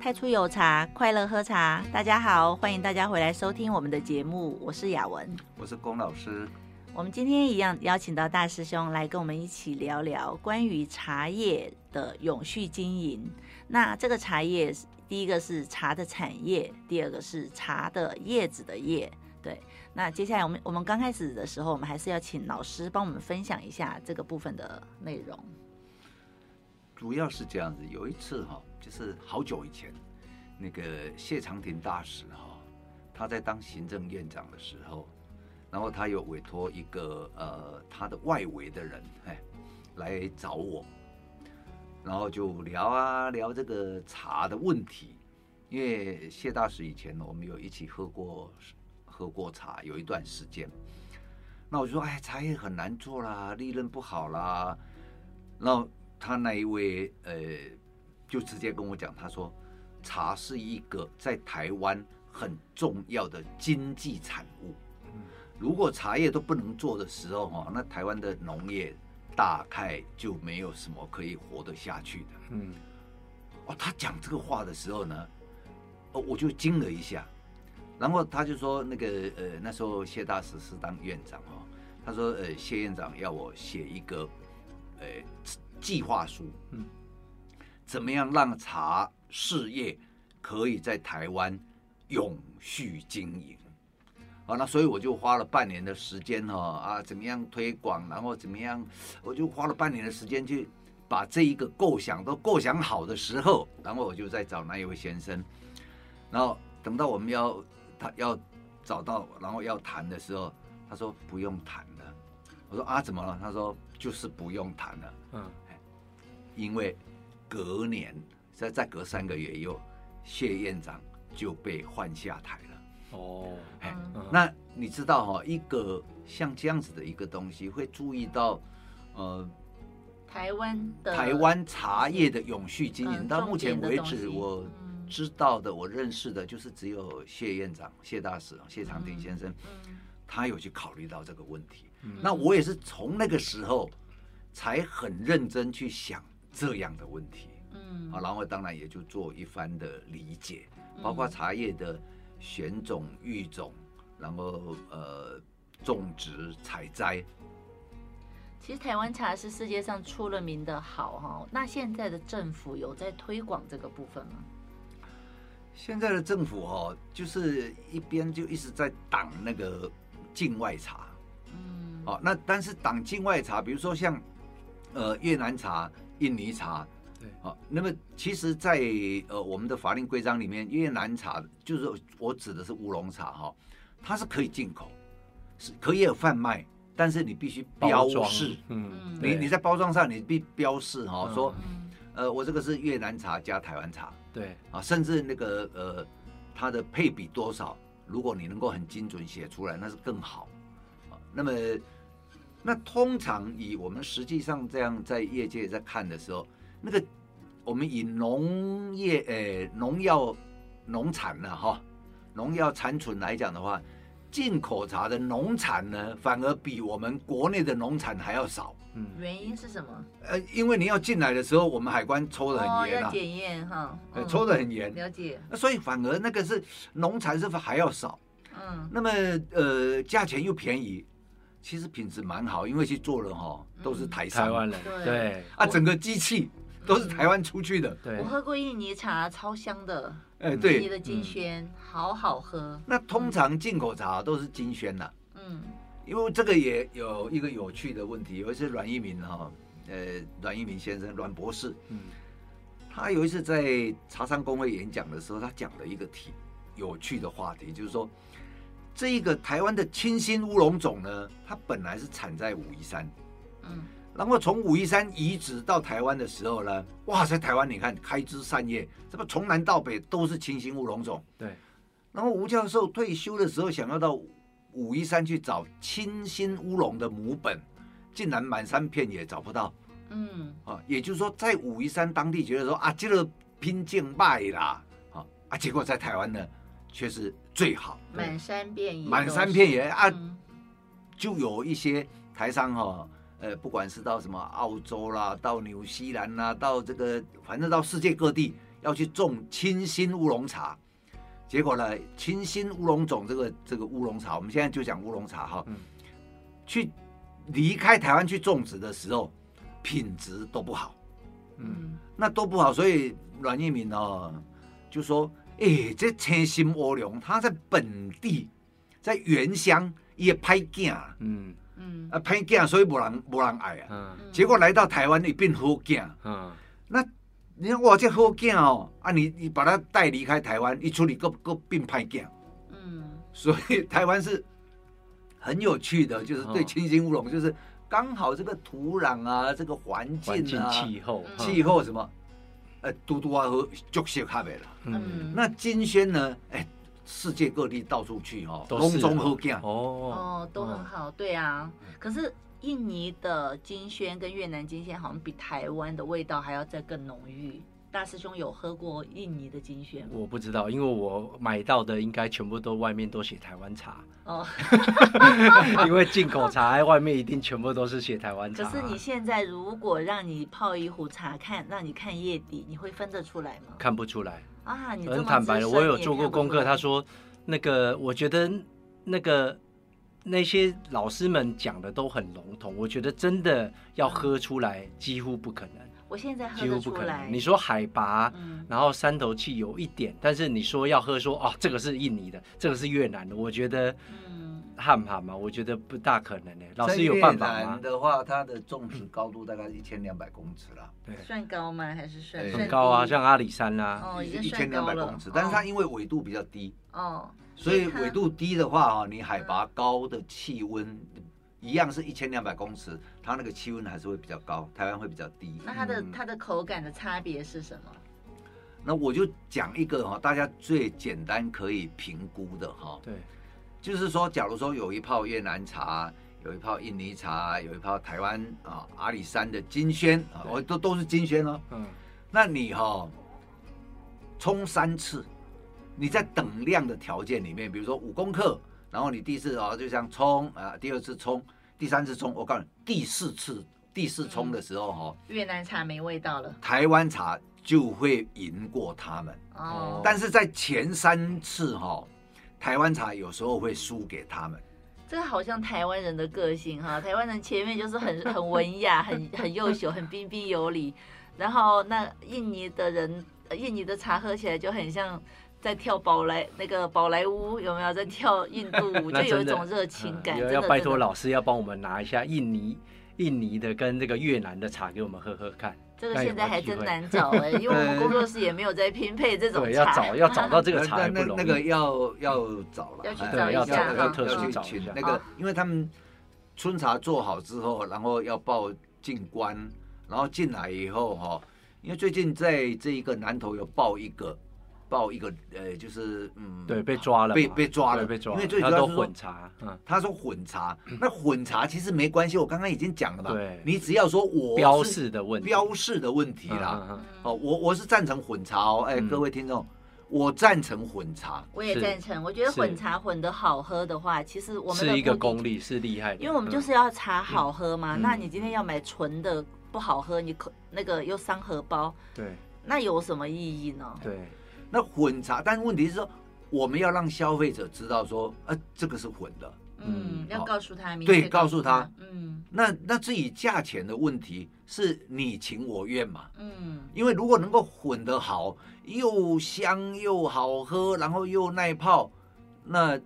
太初有茶，快乐喝茶。大家好，欢迎大家回来收听我们的节目，我是雅文，我是龚老师。我们今天一样邀请到大师兄来跟我们一起聊聊关于茶叶的永续经营。那这个茶叶，第一个是茶的产业，第二个是茶的叶子的叶。对，那接下来我们我们刚开始的时候，我们还是要请老师帮我们分享一下这个部分的内容。主要是这样子，有一次哈。就是好久以前，那个谢长廷大使哈，他在当行政院长的时候，然后他有委托一个呃他的外围的人哎来找我，然后就聊啊聊这个茶的问题，因为谢大使以前我们有一起喝过喝过茶，有一段时间，那我就说哎茶叶很难做啦，利润不好啦，然后他那一位呃。就直接跟我讲，他说，茶是一个在台湾很重要的经济产物。如果茶叶都不能做的时候，哈，那台湾的农业大概就没有什么可以活得下去的。嗯，哦，他讲这个话的时候呢，哦，我就惊了一下。然后他就说，那个呃，那时候谢大使是当院长哈，他说，呃，谢院长要我写一个呃计划书。嗯。怎么样让茶事业可以在台湾永续经营？好，那所以我就花了半年的时间哈啊，怎么样推广，然后怎么样，我就花了半年的时间去把这一个构想都构想好的时候，然后我就在找那一位先生，然后等到我们要他要找到，然后要谈的时候，他说不用谈了。我说啊，怎么了？他说就是不用谈了。嗯，因为。隔年，再再隔三个月，又谢院长就被换下台了。哦，哎，那你知道哈，一个像这样子的一个东西，会注意到，呃，台湾的台湾茶叶的永续经营。到目前为止，我知道的，我认识的，就是只有谢院长、谢大使、谢长廷先生，他有去考虑到这个问题。那我也是从那个时候才很认真去想。这样的问题，嗯，好，然后当然也就做一番的理解，包括茶叶的选种、育种，然后呃种植、采摘。其实台湾茶是世界上出了名的好哈，那现在的政府有在推广这个部分吗？现在的政府哈，就是一边就一直在挡那个境外茶，嗯，好，那但是挡境外茶，比如说像呃越南茶。印尼茶，对，好，那么其实在，在呃我们的法令规章里面，越南茶就是我指的是乌龙茶哈，它是可以进口，是可以有贩卖，但是你必须标示，嗯，你你在包装上你必标示哈，嗯、说，呃，我这个是越南茶加台湾茶，对，啊，甚至那个呃它的配比多少，如果你能够很精准写出来，那是更好，啊，那么。那通常以我们实际上这样在业界在看的时候，那个我们以农业诶农药农产呢哈，农药残存来讲的话，进口茶的农产呢反而比我们国内的农产还要少。嗯，原因是什么？呃，因为你要进来的时候，我们海关抽的很严啊，要检验哈，抽的很严。了解。那所以反而那个是农产是不是还要少？嗯。那么呃，价钱又便宜。其实品质蛮好，因为去做了哈，都是台商，台湾人，对啊，整个机器都是台湾出去的。对，我喝过印尼茶，超香的。哎，对，印尼的金萱好好喝。那通常进口茶都是金萱呐。嗯，因为这个也有一个有趣的问题，有一次阮一鸣哈，呃，阮一鸣先生，阮博士，嗯，他有一次在茶商工会演讲的时候，他讲了一个题有趣的话题，就是说。这一个台湾的清新乌龙种呢，它本来是产在武夷山，嗯，然后从武夷山移植到台湾的时候呢，哇，在台湾你看开枝散叶，这么从南到北都是清新乌龙种，对。然后吴教授退休的时候，想要到武夷山去找清新乌龙的母本，竟然满山遍野找不到，嗯，啊，也就是说在武夷山当地觉得说啊，这个品种坏啦，啊啊，结果在台湾呢。却是最好，满山遍野，满山遍野啊，就有一些台商哈，呃，不管是到什么澳洲啦，到纽西兰啦，到这个反正到世界各地，要去种清新乌龙茶。结果呢，清新乌龙种这个这个乌龙茶，我们现在就讲乌龙茶哈。嗯。去离开台湾去种植的时候，品质都不好。嗯。那都不好，所以阮义民哦就说：“哎、欸，这清新乌龙，它在本地，在原乡也拍镜。嗯嗯。啊，拍镜，所以无人无人爱啊。嗯。结果来到台湾，你变好镜。嗯。那。你看哇，这好镜哦！啊你，你你把它带离开台湾，一处理个个病派镜。嗯，所以台湾是很有趣的，就是对清新乌龙，就是刚好这个土壤啊，这个环境啊，气候，气候什么，呃，嘟嘟啊和足些咖啡啦。嗯，那金萱呢？哎，世界各地到处去哈，拢总好见哦哦，都很好，对啊。可是。印尼的金萱跟越南金萱好像比台湾的味道还要再更浓郁。大师兄有喝过印尼的金萱吗？我不知道，因为我买到的应该全部都外面都写台湾茶哦，因为进口茶外面一定全部都是写台湾茶。可是你现在如果让你泡一壶茶看，让你看叶底，你会分得出来吗？看不出来啊！你很坦白的，我有做过功课。他说那个，我觉得那个。那些老师们讲的都很笼统，我觉得真的要喝出来几乎不可能。我现在喝几乎不可能。你说海拔，嗯、然后山头气有一点，但是你说要喝说哦，这个是印尼的，这个是越南的，我觉得，嗯，汉怕嘛？我觉得不大可能呢。老师有办法吗？越南的话，它的种植高度大概一千两百公尺了。对，算高吗？还是算很高啊？像阿里山啊，哦，已经一千两百公尺，但是它因为纬度比较低，哦。所以纬度低的话啊，你海拔高的气温一样是一千两百公尺，它那个气温还是会比较高，台湾会比较低。那它的它的口感的差别是什么？那我就讲一个哈，大家最简单可以评估的哈。对，就是说，假如说有一泡越南茶，有一泡印尼茶，有一泡台湾啊阿里山的金萱啊，我都都是金萱哦。嗯，那你哈冲三次。你在等量的条件里面，比如说五公克，然后你第一次啊就这样冲啊，第二次冲，第三次冲，我告诉你，第四次第四冲的时候哈，越南茶没味道了，台湾茶就会赢过他们哦。但是在前三次哈，台湾茶有时候会输给他们。这个好像台湾人的个性哈，台湾人前面就是很 很文雅，很很优秀，很彬彬有礼，然后那印尼的人，印尼的茶喝起来就很像。在跳宝莱那个宝莱坞有没有在跳印度舞？就有一种热情感。嗯、要拜托老师要帮我们拿一下印尼印尼的跟这个越南的茶给我们喝喝看。这个现在还真难找哎，因为我们工作室也没有在拼配这种茶。对，要找要找到这个 茶不容易。那个要要找了，要去找一下，要特殊找一下。那个，因为他们春茶做好之后，然后要报进关，然后进来以后哈，因为最近在这一个南头有报一个。报一个呃，就是嗯，对，被抓了，被被抓了，被抓了。因为最主要是混茶，嗯，他说混茶，那混茶其实没关系，我刚刚已经讲了嘛。对，你只要说我标示的问题，标示的问题啦。哦，我我是赞成混茶哦，哎，各位听众，我赞成混茶。我也赞成，我觉得混茶混的好喝的话，其实我们是一个功力，是厉害的。因为我们就是要茶好喝嘛。那你今天要买纯的不好喝，你可那个又伤荷包，对，那有什么意义呢？对。那混茶，但问题是说，我们要让消费者知道说，呃，这个是混的，嗯，要告诉他，对，告诉他，嗯，那那至于价钱的问题，是你情我愿嘛，嗯，因为如果能够混得好，又香又好喝，然后又耐泡，那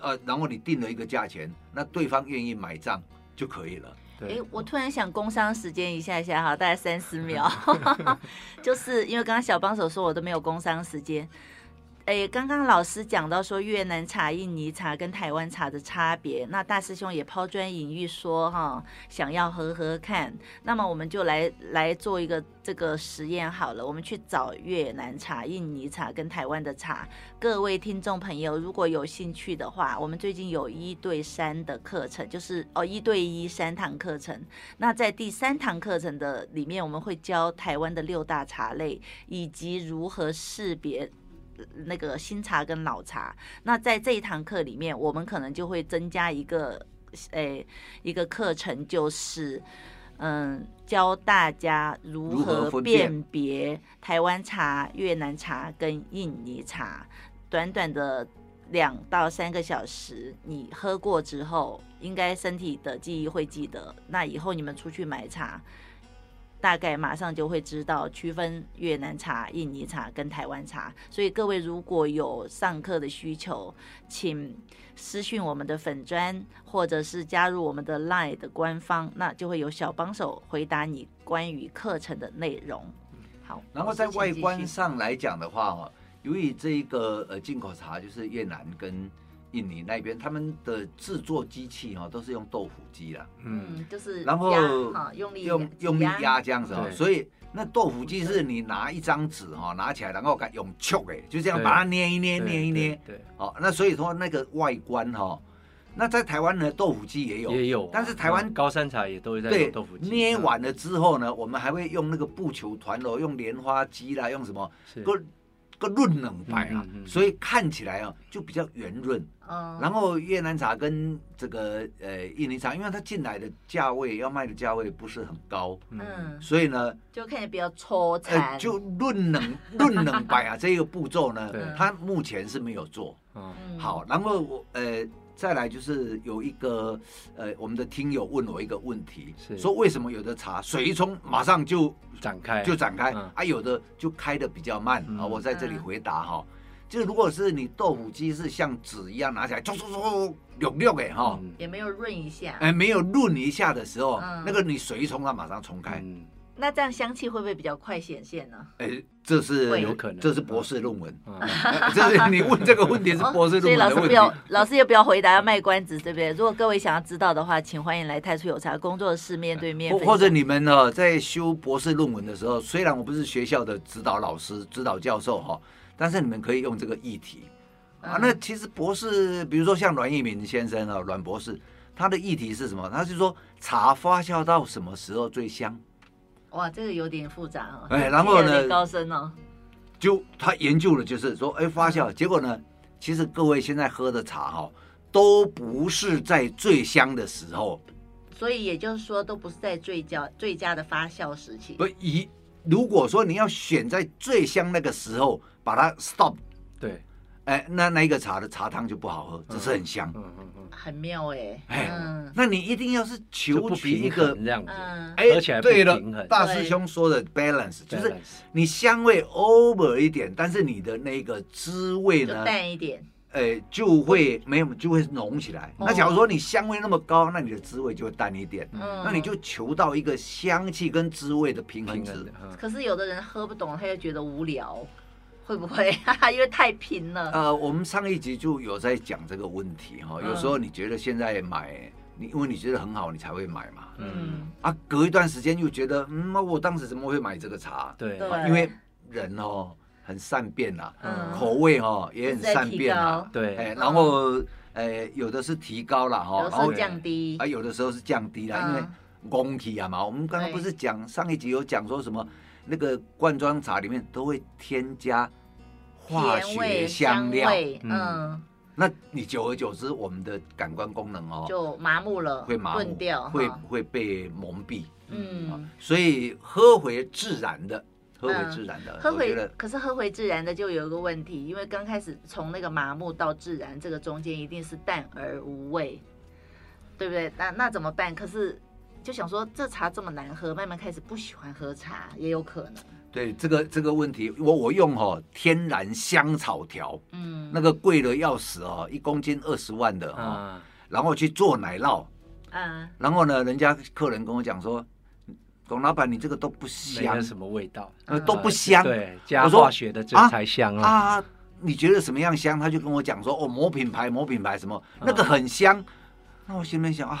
呃，然后你定了一个价钱，那对方愿意买账就可以了。哎，我突然想工商时间一下一下哈，大概三十秒 就是因为刚刚小帮手说我都没有工商时间。哎，刚刚老师讲到说越南茶、印尼茶跟台湾茶的差别，那大师兄也抛砖引玉说哈，想要喝喝看，那么我们就来来做一个这个实验好了，我们去找越南茶、印尼茶跟台湾的茶。各位听众朋友，如果有兴趣的话，我们最近有一对三的课程，就是哦一对一三堂课程。那在第三堂课程的里面，我们会教台湾的六大茶类以及如何识别。那个新茶跟老茶，那在这一堂课里面，我们可能就会增加一个，诶，一个课程，就是，嗯，教大家如何辨别台湾茶、越南茶跟印尼茶。短短的两到三个小时，你喝过之后，应该身体的记忆会记得。那以后你们出去买茶，大概马上就会知道区分越南茶、印尼茶跟台湾茶。所以各位如果有上课的需求，请。私讯我们的粉砖，或者是加入我们的 LINE 的官方，那就会有小帮手回答你关于课程的内容。好，然后在外观上来讲的话，哦，由于这一个呃进口茶就是越南跟印尼那边，他们的制作机器哈都是用豆腐机的，嗯，就是然后用力用用力压这样子，哦，所以。那豆腐机是你拿一张纸哈，拿起来然后给用揪哎，就这样把它捏一捏，捏一捏。对，好，那所以说那个外观哈，那在台湾呢豆腐机也有，也有，但是台湾高山茶也都会在用豆腐机。捏完了之后呢，我们还会用那个布球团哦，用莲花机啦，用什么个个润冷白啊，所以看起来啊就比较圆润。然后越南茶跟这个呃印尼茶，因为它进来的价位要卖的价位不是很高，嗯，所以呢就看起来比较粗糙，呃，就润冷润冷白啊这个步骤呢，它目前是没有做，嗯，好，然后我呃再来就是有一个呃我们的听友问我一个问题，是。说为什么有的茶水一冲马上就展开。就展开啊，有的就开的比较慢啊，我在这里回答哈。就如果是你豆腐机是像纸一样拿起来，唰唰唰，溜溜哎哈，也没有润一下，哎，没有润一下的时候，那个你水一冲，它马上冲开。那这样香气会不会比较快显现呢？哎，这是有可能，这是博士论文。这是你问这个问题是博士论文的问题。所以老师不要，老师也不要回答，要卖关子，对不对？如果各位想要知道的话，请欢迎来太初有茶工作室面对面。或者你们呢，在修博士论文的时候，虽然我不是学校的指导老师、指导教授哈。但是你们可以用这个议题啊，那其实博士，比如说像阮义民先生啊，阮博士，他的议题是什么？他是说茶发酵到什么时候最香？哇，这个有点复杂哦。哎，然后呢？高深哦。就他研究了就是说，哎，发酵，结果呢，其实各位现在喝的茶哈，都不是在最香的时候。所以也就是说，都不是在最佳最佳的发酵时期。不，以如果说你要选在最香那个时候。把它 stop，对，哎，那那一个茶的茶汤就不好喝，只是很香，嗯嗯嗯，很妙哎，哎，那你一定要是求取一个这样子，哎，对了，大师兄说的 balance 就是你香味 over 一点，但是你的那个滋味呢淡一点，哎，就会没有就会浓起来。那假如说你香味那么高，那你的滋味就会淡一点，那你就求到一个香气跟滋味的平衡值。可是有的人喝不懂，他又觉得无聊。会不会？因为太平了。呃，我们上一集就有在讲这个问题哈。有时候你觉得现在买，你因为你觉得很好，你才会买嘛。嗯。啊，隔一段时间又觉得，嗯，我当时怎么会买这个茶？对。因为人哦很善变呐，口味哦也很善变啊。对。哎，然后呃，有的是提高了哈，然后降低。啊，有的时候是降低了，因为功体啊嘛。我们刚刚不是讲上一集有讲说什么？那个罐装茶里面都会添加化学香料，嗯，那你久而久之，我们的感官功能哦就麻木了，会麻木掉，会会被蒙蔽，嗯，所以喝回自然的，喝回自然的，喝回，可是喝回自然的就有一个问题，因为刚开始从那个麻木到自然，这个中间一定是淡而无味，对不对？那那怎么办？可是。就想说这茶这么难喝，慢慢开始不喜欢喝茶也有可能。对这个这个问题，我我用哈、哦、天然香草条，嗯，那个贵的要死哦，一公斤二十万的哈、哦，嗯、然后去做奶酪，嗯，然后呢，人家客人跟我讲说，董老板你这个都不香，没什么味道，呃，都不香，对，加化学的这才香啊，啊，你觉得什么样香？他就跟我讲说，哦，某品牌某品牌什么那个很香。那我心里面想啊，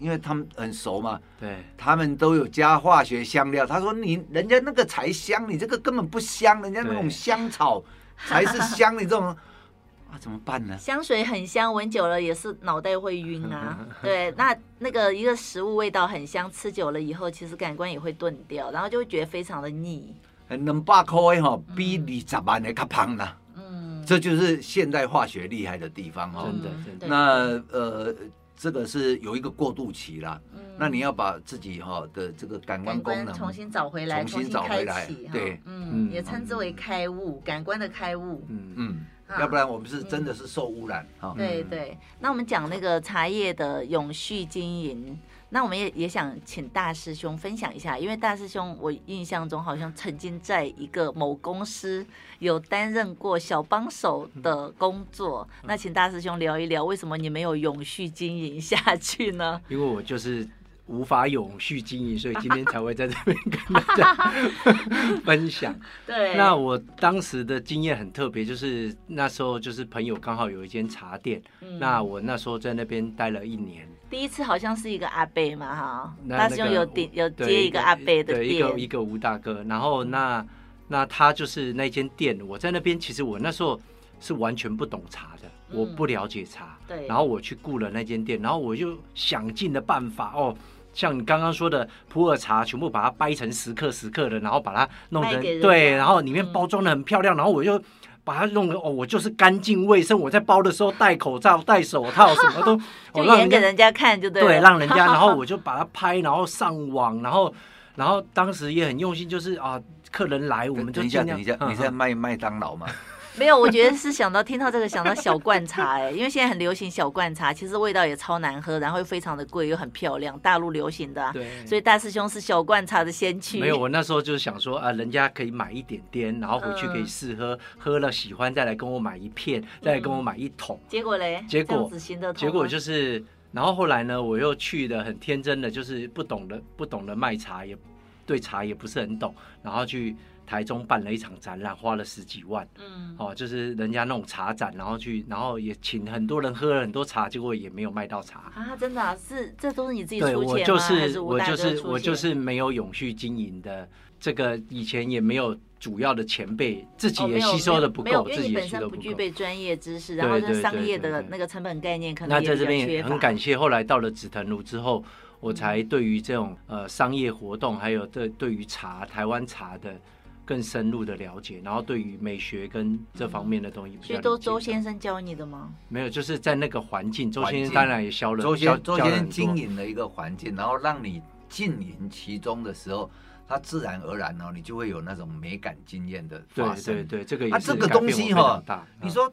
因为他们很熟嘛，对，他们都有加化学香料。他说你人家那个才香，你这个根本不香，人家那种香草才是香。你这种 啊，怎么办呢？香水很香，闻久了也是脑袋会晕啊。对，那那个一个食物味道很香，吃久了以后，其实感官也会钝掉，然后就会觉得非常的腻。两百块哈，比二十万的卡胖了。嗯，这就是现代化学厉害的地方哦。真的，真的。那呃。这个是有一个过渡期啦。嗯，那你要把自己哈的这个感官功能重新找回来，重新找回来，对，嗯，也称之为开悟，感官的开悟。嗯嗯，要不然我们是真的是受污染哈。对对，那我们讲那个茶叶的永续经营。那我们也也想请大师兄分享一下，因为大师兄我印象中好像曾经在一个某公司有担任过小帮手的工作。那请大师兄聊一聊，为什么你没有永续经营下去呢？因为我就是无法永续经营，所以今天才会在这边跟大家 分享。对，那我当时的经验很特别，就是那时候就是朋友刚好有一间茶店，嗯、那我那时候在那边待了一年。第一次好像是一个阿伯嘛，哈，大师兄有点有接一个阿伯的店，对，一个一个吴大哥，然后那那他就是那间店，我在那边，其实我那时候是完全不懂茶的，我不了解茶，对，然后我去雇了那间店，然后我就想尽了办法哦，像你刚刚说的普洱茶，全部把它掰成十克十克的，然后把它弄成对，然后里面包装的很漂亮，然后我就。把它弄得哦，我就是干净卫生。我在包的时候戴口罩、戴手套，什么都 就演给人家看，就对。对，让人家，然后我就把它拍，然后上网，然后，然后当时也很用心，就是啊，客人来我们就尽量。等一下，等一下，你在卖麦当劳吗？没有，我觉得是想到听到这个想到小罐茶哎，因为现在很流行小罐茶，其实味道也超难喝，然后又非常的贵，又很漂亮，大陆流行的，对，所以大师兄是小罐茶的先驱。没有，我那时候就是想说啊，人家可以买一点点，然后回去可以试喝，喝了喜欢再来跟我买一片，再来跟我买一桶。结果嘞？结果结果就是，然后后来呢，我又去的很天真的，就是不懂得不懂得卖茶，也对茶也不是很懂，然后去。台中办了一场展览，花了十几万。嗯，哦，就是人家那种茶展，然后去，然后也请很多人喝了很多茶，结果也没有卖到茶。啊！真的、啊、是，这都是你自己出钱我就是我就是我就是没有永续经营的，这个以前也没有主要的前辈，自己也吸收的不够，自己本身不具备专业知识，然后这商业的那个成本概念可能那在这边也很感谢，后来到了紫藤庐之后，我才对于这种呃商业活动，还有对对于茶台湾茶的。更深入的了解，然后对于美学跟这方面的东西，所以都周先生教你的吗？没有，就是在那个环境，周先生当然也教了。周先周先生经营了一个环境，然后让你浸淫其中的时候，它自然而然哦，你就会有那种美感经验的发生。对对对，这个也啊，这个东西哈，你说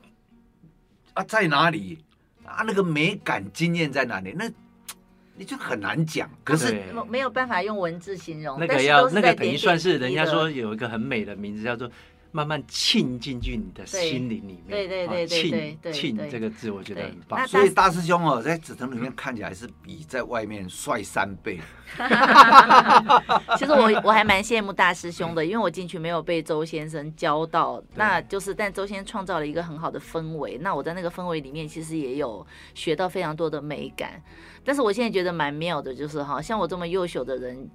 啊，在哪里啊？那个美感经验在哪里？那你就很难讲，可是没有办法用文字形容。那个要那个等于算是人家说有一个很美的名字，叫做慢慢沁进去你的心灵里面。对对对对对，沁这个字我觉得很棒。所以大师兄哦，在紫藤里面看起来是比在外面帅三倍。其实我我还蛮羡慕大师兄的，因为我进去没有被周先生教到，那就是但周先生创造了一个很好的氛围，那我在那个氛围里面其实也有学到非常多的美感。但是我现在觉得蛮妙的，就是哈，像我这么优秀的人，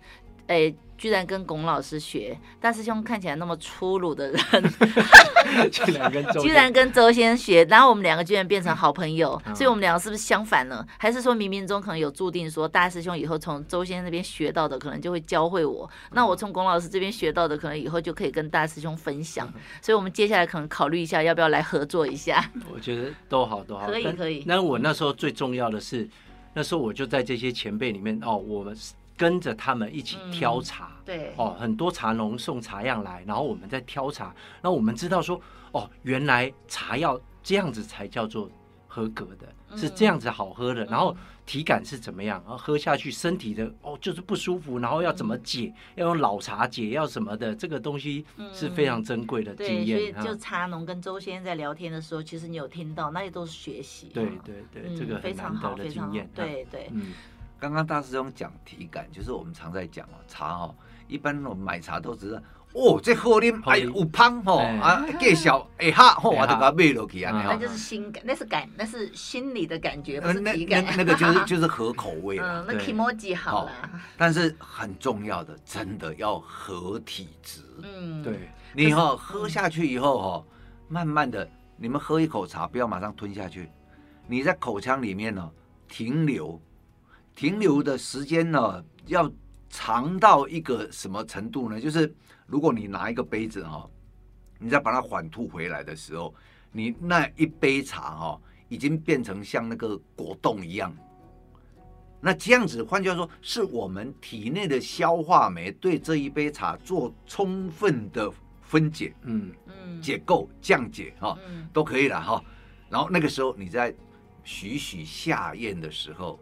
哎，居然跟龚老师学。大师兄看起来那么粗鲁的人，居然跟周先生学，然后我们两个居然变成好朋友，所以我们两个是不是相反了？还是说冥冥中可能有注定，说大师兄以后从周先生那边学到的，可能就会教会我，那我从龚老师这边学到的，可能以后就可以跟大师兄分享。所以我们接下来可能考虑一下，要不要来合作一下？我觉得都好，都好，可以，可以。那我那时候最重要的是。那时候我就在这些前辈里面哦，我们跟着他们一起挑茶，嗯、对，哦，很多茶农送茶样来，然后我们在挑茶，那我们知道说，哦，原来茶要这样子才叫做合格的，嗯、是这样子好喝的，然后体感是怎么样，然后喝下去身体的哦就是不舒服，然后要怎么解，嗯、要用老茶解，要什么的，这个东西是非常珍贵的经验。对，所以就茶农跟周先生在聊天的时候，其实你有听到，那些都是学习。对对对，嗯、这个非常好的经验。对对，嗯。刚刚大师兄讲体感，就是我们常在讲哦，茶哦，一般我们买茶都知道。哦，这喝啉哎有香吼啊，介绍哎哈吼，我就把它买落去啊。那就是心感，那是感，那是心里的感觉，不是体感。那个就是就是合口味嗯，那 kimochi 好了。但是很重要的，真的要合体质。嗯，对。你哈喝下去以后哈，慢慢的，你们喝一口茶，不要马上吞下去，你在口腔里面呢停留，停留的时间呢要长到一个什么程度呢？就是。如果你拿一个杯子哈，你再把它缓吐回来的时候，你那一杯茶哈，已经变成像那个果冻一样，那这样子，换句话说，是我们体内的消化酶对这一杯茶做充分的分解，嗯嗯，解构、降解哈，都可以了哈。然后那个时候你在徐徐下咽的时候，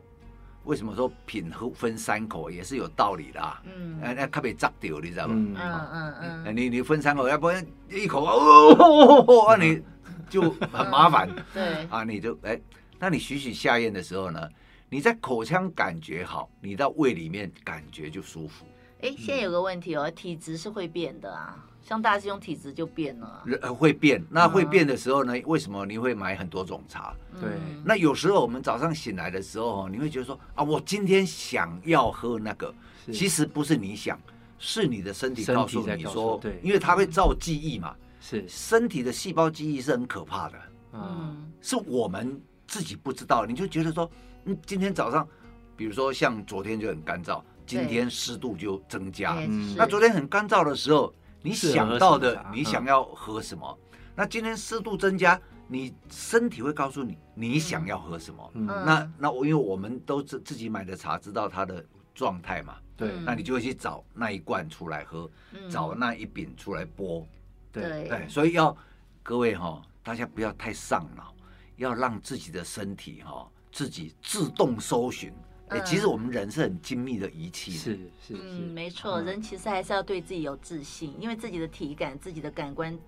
为什么说品喝分三口也是有道理的啊？嗯，那特别扎掉，你知道吗？嗯嗯嗯，你你分三口，要不然一口哦，那你就很麻烦。对啊，你就 哎，那你徐徐下咽的时候呢？你在口腔感觉好，你到胃里面感觉就舒服。哎，现在有个问题哦，体质是会变的啊，像大师兄体质就变了。会变，那会变的时候呢？为什么你会买很多种茶？对，那有时候我们早上醒来的时候，你会觉得说啊，我今天想要喝那个，其实不是你想，是你的身体告诉你说，对，因为它会造记忆嘛。是，身体的细胞记忆是很可怕的。嗯，是我们自己不知道，你就觉得说。嗯，今天早上，比如说像昨天就很干燥，今天湿度就增加。嗯，那昨天很干燥的时候，你想到的，你想要喝什么？嗯，那今天湿度增加，你身体会告诉你你想要喝什么。嗯，那那我因为我们都自自己买的茶，知道它的状态嘛。对，那你就会去找那一罐出来喝，找那一饼出来剥。对对，所以要各位哈，大家不要太上脑，要让自己的身体哈。自己自动搜寻，哎、欸，其实我们人是很精密的仪器，是是是，嗯，没错，人其实还是要对自己有自信，因为自己的体感、自己的感官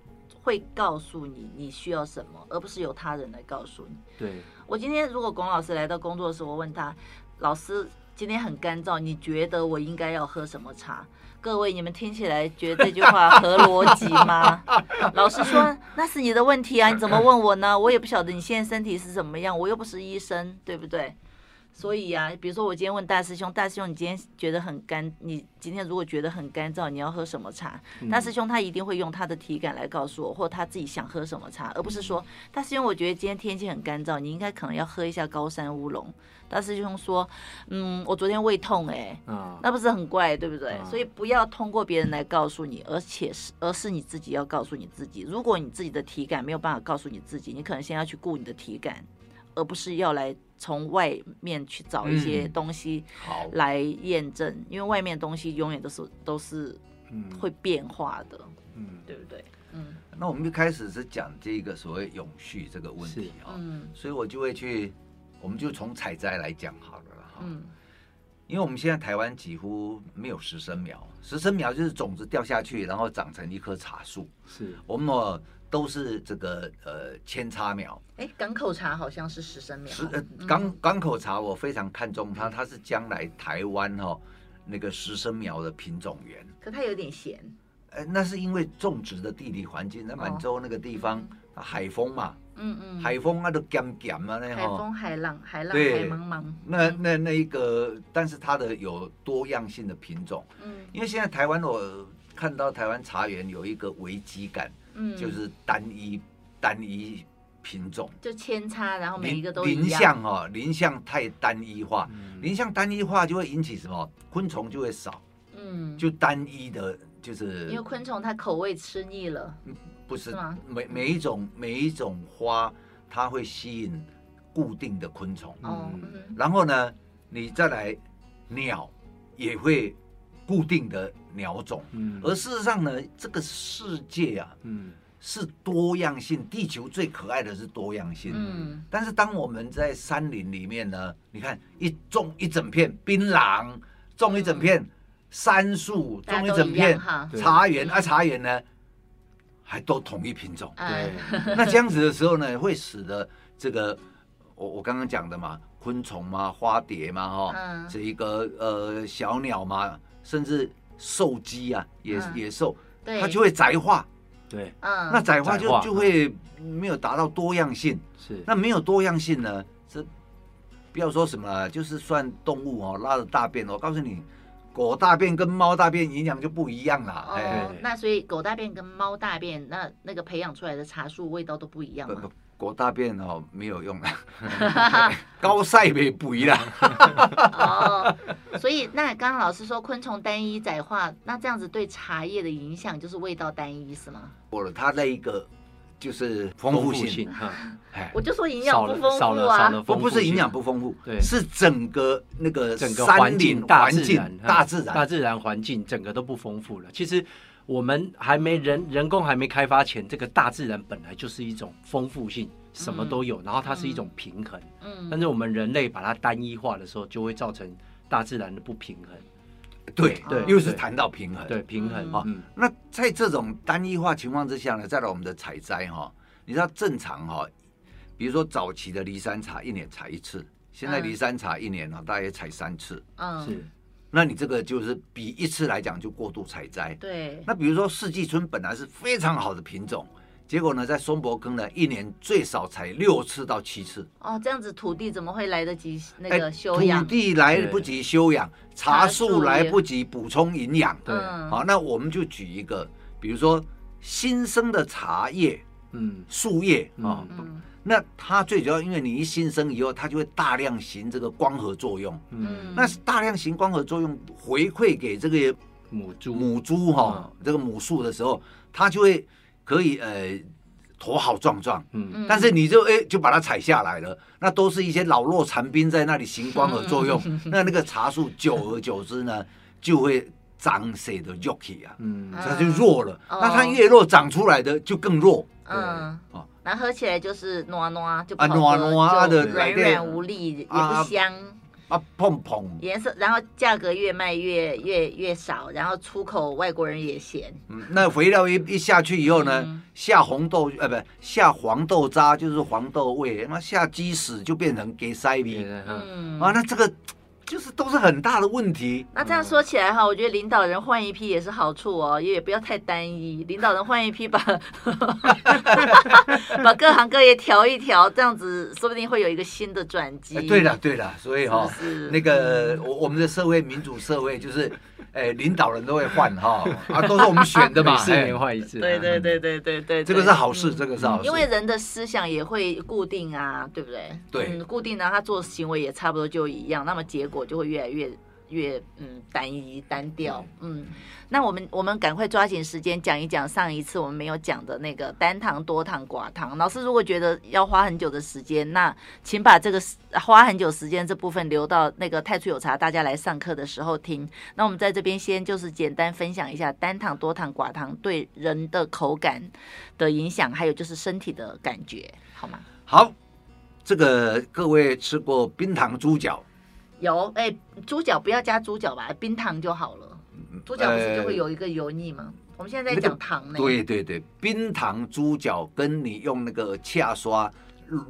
会告诉你你需要什么，而不是由他人来告诉你。对，我今天如果龚老师来到工作的时候，我问他，老师今天很干燥，你觉得我应该要喝什么茶？各位，你们听起来觉得这句话合逻辑吗？老师说，那是你的问题啊！你怎么问我呢？我也不晓得你现在身体是怎么样，我又不是医生，对不对？所以啊，比如说我今天问大师兄，大师兄，你今天觉得很干，你今天如果觉得很干燥，你要喝什么茶？大师兄他一定会用他的体感来告诉我，或他自己想喝什么茶，而不是说大师兄，我觉得今天天气很干燥，你应该可能要喝一下高山乌龙。大师兄说，嗯，我昨天胃痛哎，那不是很怪，对不对？所以不要通过别人来告诉你，而且是而是你自己要告诉你自己。如果你自己的体感没有办法告诉你自己，你可能先要去顾你的体感，而不是要来。从外面去找一些东西来验证，嗯、因为外面的东西永远都是都是会变化的，嗯，对不对？嗯，那我们就开始是讲这个所谓永续这个问题啊，嗯，所以我就会去，我们就从采摘来讲好了哈，嗯，因为我们现在台湾几乎没有实生苗，实生苗就是种子掉下去，然后长成一棵茶树，是。我们。都是这个呃扦插苗，哎，港口茶好像是十生苗。是呃港港口茶，我非常看重它，它是将来台湾哈那个十生苗的品种源。可它有点咸。哎，那是因为种植的地理环境，那满洲那个地方海风嘛，嗯嗯，海风那都咸咸啊那海风海浪海浪海茫茫。那那那一个，但是它的有多样性的品种，嗯，因为现在台湾我看到台湾茶园有一个危机感。嗯，就是单一单一品种，就扦插，然后每一个都一样。林相哦，林相太单一化，林相单一化就会引起什么？昆虫就会少。嗯，就单一的，就是因为昆虫它口味吃腻了。不是，每每一种每一种花，它会吸引固定的昆虫。哦，然后呢，你再来鸟也会。固定的鸟种，嗯，而事实上呢，这个世界啊，嗯，是多样性。地球最可爱的是多样性，嗯。但是当我们在山林里面呢，你看一种一整片槟榔，种一整片杉树，种一整片茶园啊，茶园呢还都统一品种，对。那这样子的时候呢，会使得这个我我刚刚讲的嘛，昆虫嘛，花蝶嘛，哈，这一个呃小鸟嘛。甚至兽鸡啊，野野兽，它就会窄化，对，嗯，那窄化就就会没有达到多样性，是，那没有多样性呢，这不要说什么，就是算动物哦，拉的大便，我告诉你，狗大便跟猫大便营养就不一样了，哦，那所以狗大便跟猫大便，那那个培养出来的茶树味道都不一样吗？狗大便哦，没有用了，高赛没补了。哦，所以那刚刚老师说昆虫单一窄化，那这样子对茶叶的影响就是味道单一是吗？过了，它那一个就是丰富性哈。我就说营养不丰富啊，不不是营养不丰富，对，是整个那个整个环境大自然大自然大自然环境整个都不丰富了。其实我们还没人人工还没开发前，这个大自然本来就是一种丰富性，什么都有，然后它是一种平衡。嗯，但是我们人类把它单一化的时候，就会造成大自然的不平衡。对对，又是谈到平衡，对平衡啊。那在这种单一化情况之下呢，再来我们的采摘哈，你知道正常哈，比如说早期的离山茶一年采一次，现在离山茶一年呢大约采三次，嗯，是。那你这个就是比一次来讲就过度采摘。对。那比如说四季春本来是非常好的品种。结果呢，在松柏坑呢，一年最少采六次到七次。哦，这样子土地怎么会来得及那个修养？土地来不及修养，茶树来不及补充营养。对，好，那我们就举一个，比如说新生的茶叶，嗯，树叶啊，那它最主要，因为你一新生以后，它就会大量行这个光合作用。嗯，那大量行光合作用回馈给这个母猪。母猪哈，这个母树的时候，它就会。可以呃，头好壮壮，嗯，但是你就哎就把它采下来了，那都是一些老弱残兵在那里行光合作用，那那个茶树久而久之呢，就会长谁的弱气啊，嗯，它就弱了，那它越弱长出来的就更弱，嗯，哦，那喝起来就是糯糯，就啊糯糯的软软无力，也不香。啊，碰碰颜色，然后价格越卖越越越少，然后出口外国人也嫌。嗯，那肥料一一下去以后呢，嗯、下红豆呃不下黄豆渣就是黄豆味，那下鸡屎就变成给塞米。嗯，啊，那这个。就是都是很大的问题。那这样说起来哈，我觉得领导人换一批也是好处哦，也不要太单一。领导人换一批把，把各行各业调一调，这样子说不定会有一个新的转机。对了对了，所以哈，那个我我们的社会民主社会就是。哎，领导人都会换哈，啊，都是我们选的嘛，四年换一次。对对对对对对，这个是好事，这个是好事。因为人的思想也会固定啊，对不对？对，固定呢，他做行为也差不多就一样，那么结果就会越来越。越嗯单一单调嗯，那我们我们赶快抓紧时间讲一讲上一次我们没有讲的那个单糖多糖寡糖。老师如果觉得要花很久的时间，那请把这个花很久时间这部分留到那个太初有茶大家来上课的时候听。那我们在这边先就是简单分享一下单糖多糖寡糖对人的口感的影响，还有就是身体的感觉，好吗？好，这个各位吃过冰糖猪脚？有哎，猪脚不要加猪脚吧，冰糖就好了。猪脚不是就会有一个油腻吗？呃、我们现在在讲糖呢。对对对，冰糖猪脚跟你用那个恰刷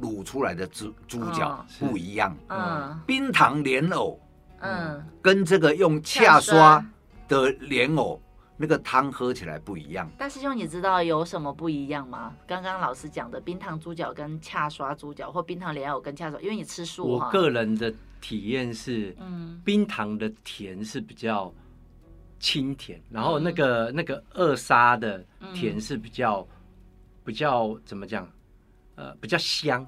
卤出来的猪猪脚不一样。嗯，嗯冰糖莲藕，嗯，跟这个用恰刷的莲藕。那个汤喝起来不一样。大师兄，你知道有什么不一样吗？刚刚老师讲的冰糖猪脚跟恰刷猪脚，或冰糖莲藕跟恰刷，因为你吃素。我个人的体验是，嗯，冰糖的甜是比较清甜，然后那个那个二沙的甜是比较比较怎么讲？呃，比较香。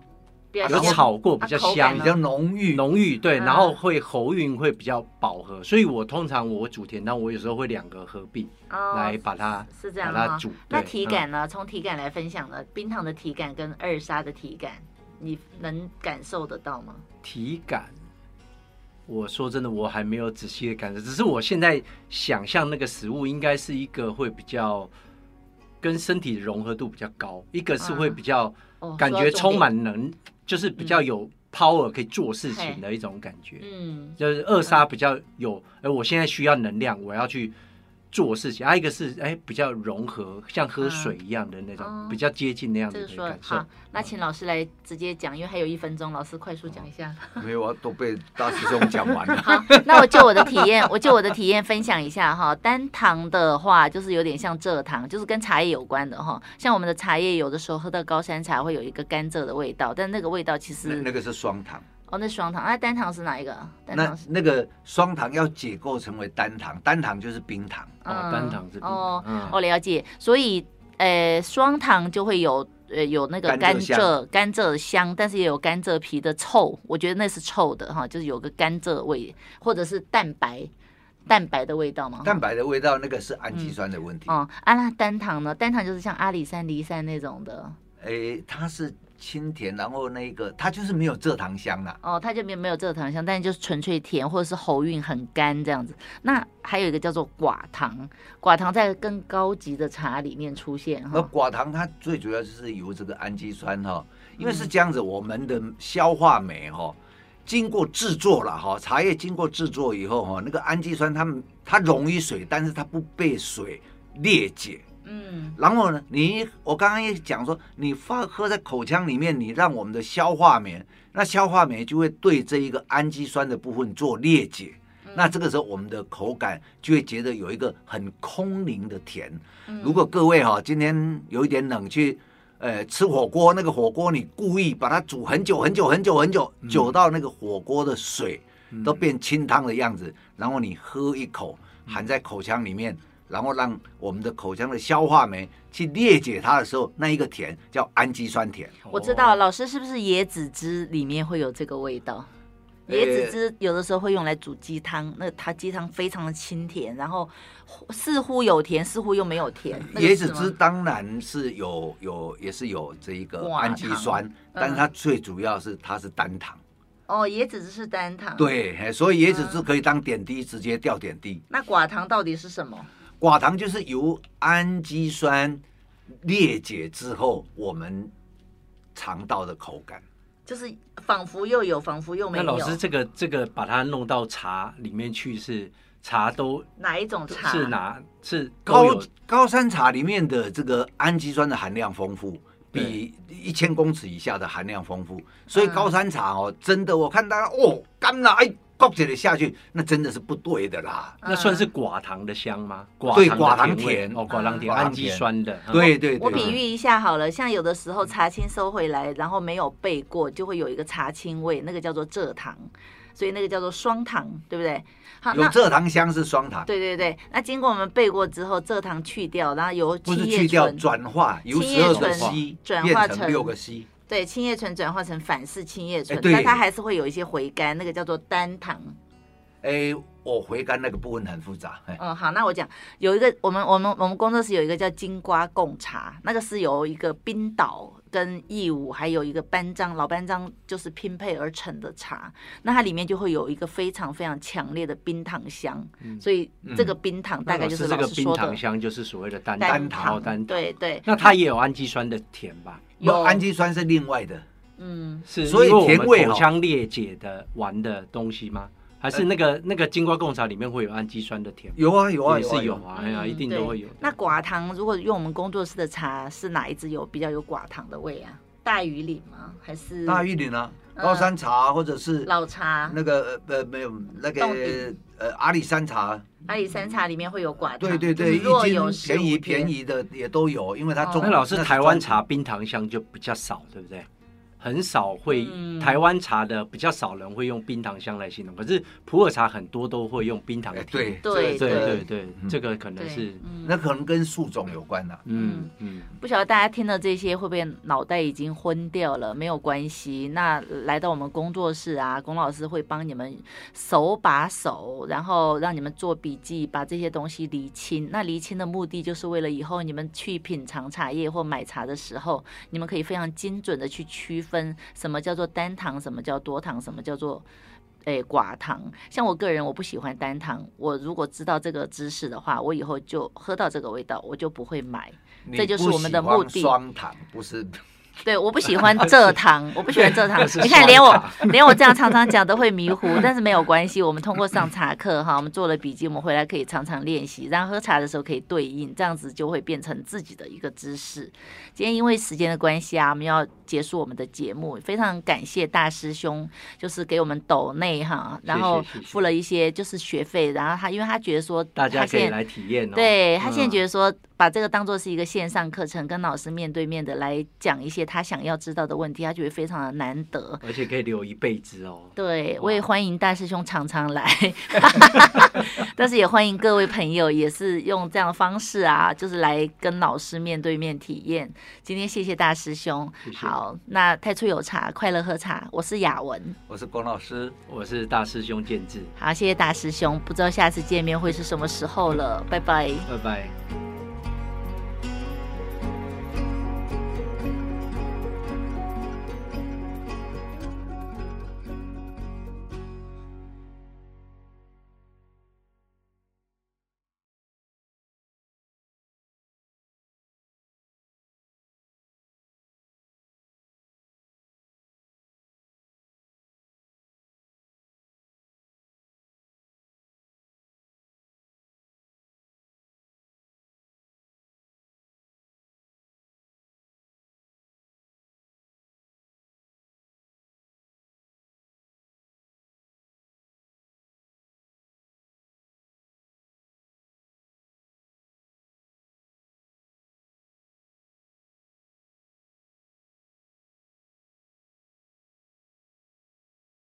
有炒过比较香，比较浓郁，浓郁对，然后会喉韵会比较饱和，所以我通常我煮甜汤，我有时候会两个合并来把它是这样把它煮。那体感呢？从体感来分享呢？冰糖的体感跟二沙的体感，你能感受得到吗？体感，我说真的，我还没有仔细的感受，只是我现在想象那个食物应该是一个会比较跟身体融合度比较高，一个是会比较感觉充满能。就是比较有 power 可以做事情的一种感觉，嗯，就是扼杀比较有，哎，我现在需要能量，我要去。做事情，还、啊、一个是哎，比较融合，像喝水一样的那种，嗯、比较接近那样的感受。好，那请老师来直接讲，因为还有一分钟，老师快速讲一下。没有啊，都被大师兄讲完了。好，那我就我的体验，我就我的体验分享一下哈。单糖的话，就是有点像蔗糖，就是跟茶叶有关的哈。像我们的茶叶，有的时候喝到高山茶会有一个甘蔗的味道，但那个味道其实那，那个是双糖。哦，那双糖，那单糖是哪一个？那那个双糖要解构成为单糖，单糖就是冰糖。哦，单糖是冰糖。哦，我了解。所以，呃，双糖就会有呃有那个甘蔗甘蔗的香，但是也有甘蔗皮的臭。我觉得那是臭的哈，就是有个甘蔗味，或者是蛋白蛋白的味道嘛。蛋白的味道，那个是氨基酸的问题。哦，啊，那单糖呢？单糖就是像阿里山、梨山那种的。诶，它是清甜，然后那个它就是没有蔗糖香啦。哦，它就没没有蔗糖香，但是就是纯粹甜，或者是喉韵很干这样子。那还有一个叫做寡糖，寡糖在更高级的茶里面出现哈。那寡糖它最主要就是由这个氨基酸哈，因为是这样子，我们的消化酶哈。经过制作了哈，茶叶经过制作以后哈，那个氨基酸它它溶于水，但是它不被水裂解。嗯，然后呢，你我刚刚也讲说，你放喝在口腔里面，你让我们的消化酶，那消化酶就会对这一个氨基酸的部分做裂解。嗯，那这个时候我们的口感就会觉得有一个很空灵的甜。如果各位哈今天有一点冷去。呃，吃火锅那个火锅，你故意把它煮很久很久很久很久，久到那个火锅的水都变清汤的样子，然后你喝一口，含在口腔里面，然后让我们的口腔的消化酶去裂解它的时候，那一个甜叫氨基酸甜。我知道，老师是不是椰子汁里面会有这个味道？椰子汁有的时候会用来煮鸡汤，那它鸡汤非常的清甜，然后似乎有甜，似乎又没有甜。椰子汁当然是有有也是有这一个氨基酸，嗯、但是它最主要是它是单糖。哦，椰子汁是单糖。对，所以椰子汁可以当点滴，嗯、直接掉点滴。那寡糖到底是什么？寡糖就是由氨基酸裂解之后，我们肠道的口感。就是仿佛又有，仿佛又没有。那老师，这个这个把它弄到茶里面去，是茶都哪一种茶？是哪是高高山茶里面的这个氨基酸的含量丰富，比一千公尺以下的含量丰富。所以高山茶哦，真的我看大家哦，干了哎。搁起来下去，那真的是不对的啦。那算是寡糖的香吗？对，寡糖甜哦，寡糖甜，氨基酸的。对对。我比喻一下好了，像有的时候茶青收回来，然后没有焙过，就会有一个茶青味，那个叫做蔗糖，所以那个叫做双糖，对不对？好，有蔗糖香是双糖。对对对，那经过我们焙过之后，蔗糖去掉，然后由不是去掉，转化由十二个 C 转化成六个 C。对，青叶醇转化成反式青叶醇，但它还是会有一些回甘，那个叫做单糖。哎，我回甘那个部分很复杂。嗯，好，那我讲有一个，我们我们我们工作室有一个叫金瓜贡茶，那个是由一个冰岛跟义乌还有一个班章老班章就是拼配而成的茶，那它里面就会有一个非常非常强烈的冰糖香，嗯、所以这个冰糖大概就是老师说的、嗯、这个冰糖香，就是所谓的单单糖，单糖对对。那它也有氨基酸的甜吧？有氨基酸是另外的，嗯，是所以甜味口腔裂解的玩的东西吗？还是那个那个金瓜贡茶里面会有氨基酸的甜？有啊有啊，也是有啊，哎呀，一定都会有。那寡糖如果用我们工作室的茶，是哪一支有比较有寡糖的味啊？大禹岭吗？还是大禹岭啊？高山茶或者是老茶？那个呃没有那个呃阿里山茶。阿里山茶里面会有寡糖。对对对，一斤便宜便宜的也都有，因为它中。那老师台湾茶冰糖香就比较少，对不对？很少会，嗯、台湾茶的比较少人会用冰糖香来形容，可是普洱茶很多都会用冰糖的甜。对对对对，这个可能是，那可能跟树种有关的，啊。嗯嗯，不晓得大家听到这些会不会脑袋已经昏掉了？没有关系，那来到我们工作室啊，龚老师会帮你们手把手，然后让你们做笔记，把这些东西厘清。那厘清的目的就是为了以后你们去品尝茶叶或买茶的时候，你们可以非常精准的去区分。分什么叫做单糖，什么叫多糖，什么叫做诶寡糖？像我个人，我不喜欢单糖。我如果知道这个知识的话，我以后就喝到这个味道，我就不会买。这就是我们的目的。双糖不是。对，我不喜欢 蔗糖，我不喜欢蔗糖。你看，连我 连我这样常常讲都会迷糊，但是没有关系。我们通过上茶课哈，我们做了笔记，我们回来可以常常练习，然后喝茶的时候可以对应，这样子就会变成自己的一个知识。今天因为时间的关系啊，我们要结束我们的节目。非常感谢大师兄，就是给我们抖内哈，然后付了一些就是学费，然后他因为他觉得说大家可以来体验哦，对他现在觉得说。把这个当做是一个线上课程，跟老师面对面的来讲一些他想要知道的问题，他觉得非常的难得，而且可以留一辈子哦。对，我也欢迎大师兄常常来，但是也欢迎各位朋友也是用这样的方式啊，就是来跟老师面对面体验。今天谢谢大师兄，谢谢。好，那太初有茶，快乐喝茶，我是雅文，我是龚老师，我是大师兄建志。好，谢谢大师兄，不知道下次见面会是什么时候了，拜拜，拜拜。